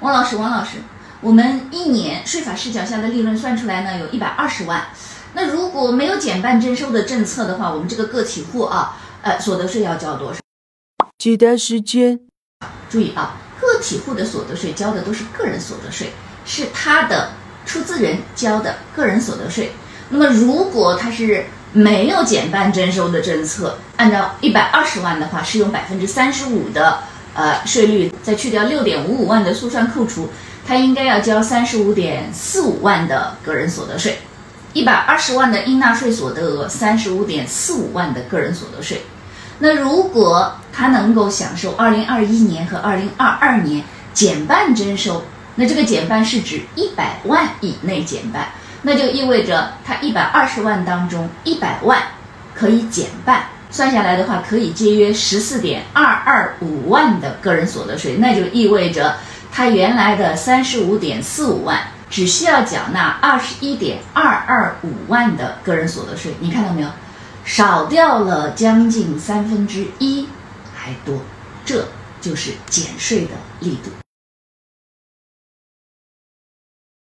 王老师，王老师，我们一年税法视角下的利润算出来呢，有一百二十万。那如果没有减半征收的政策的话，我们这个个体户啊，呃，所得税要交多少？解答时间。注意啊，个体户的所得税交的都是个人所得税，是他的出资人交的个人所得税。那么如果他是没有减半征收的政策，按照一百二十万的话，是用百分之三十五的呃税率，再去掉六点五五万的速算扣除，他应该要交三十五点四五万的个人所得税。一百二十万的应纳税所得额，三十五点四五万的个人所得税。那如果他能够享受二零二一年和二零二二年减半征收，那这个减半是指一百万以内减半，那就意味着他一百二十万当中一百万可以减半，算下来的话可以节约十四点二二五万的个人所得税，那就意味着他原来的三十五点四五万。只需要缴纳二十一点二二五万的个人所得税，你看到没有？少掉了将近三分之一，还多，这就是减税的力度。